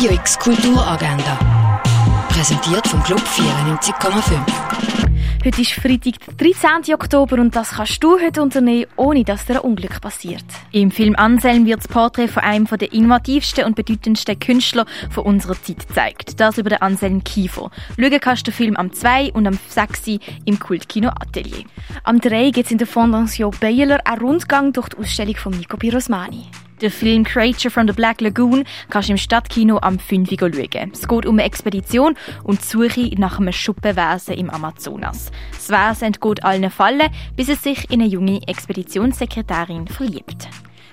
Radio X Kulturagenda. Präsentiert vom Club 94,5. Heute ist Freitag, der 13. Oktober und das kannst du heute unternehmen, ohne dass dir ein Unglück passiert. Im Film Anselm wird das Porträt von einem der innovativsten und bedeutendsten Künstler von unserer Zeit gezeigt. Das über den Anselm Kiefer. Schauen kannst du den Film am 2 und am 6 im Kultkino Atelier. Am 3 gibt es in der Fondation Baylor einen Rundgang durch die Ausstellung von Nico Pirosmani. Der Film Creature from the Black Lagoon kannst du im Stadtkino am 5 Uhr schauen. Es geht um eine Expedition und die Suche nach einem Schuppenwesen im Amazonas. Das Wesen entgeht allen Fallen, bis es sich in eine junge Expeditionssekretärin verliebt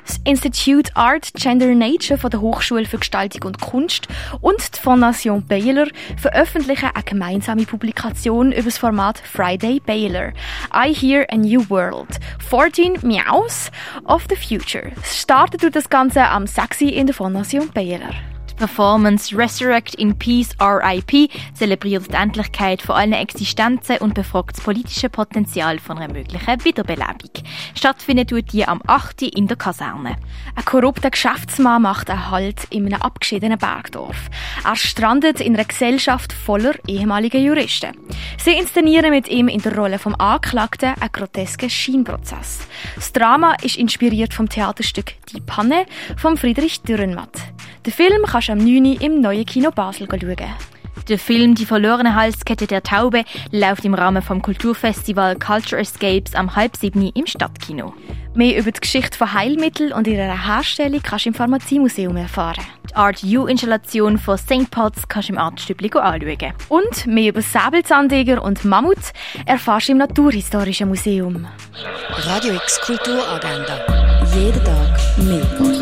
das Institute Art Gender Nature von der Hochschule für Gestaltung und Kunst und die Fondation Baylor veröffentlichen eine gemeinsame Publikation über das Format Friday Baylor. I Hear a New World. 14 Meows of the Future. Startet durch das Ganze am 6. in der Fondation Baylor. Performance Resurrect in Peace RIP zelebriert die Endlichkeit von allen Existenzen und befragt das politische Potenzial von einer möglichen Wiederbelebung. Stattfindet tut die am 8. in der Kaserne. Ein korrupter Geschäftsmann macht einen Halt in einem abgeschiedenen Bergdorf. Er strandet in einer Gesellschaft voller ehemaliger Juristen. Sie inszenieren mit ihm in der Rolle vom Anklagten einen grotesken Scheinprozess. Das Drama ist inspiriert vom Theaterstück Die Panne von Friedrich Dürrenmatt. Den Film kannst du am 9. im neuen Kino Basel schauen. Der Film Die verlorene Halskette der Taube läuft im Rahmen vom Kulturfestival Culture Escapes am halb sieben im Stadtkino. Mehr über die Geschichte von Heilmitteln und ihrer Herstellung kannst du im Pharmaziemuseum erfahren. Die Art U-Installation von St. Potts kannst du im Artstübli anschauen. Und mehr über Säbelzahntiger und Mammut erfährst du im Naturhistorischen Museum. Radio X Kulturagenda. Jeden Tag mehr.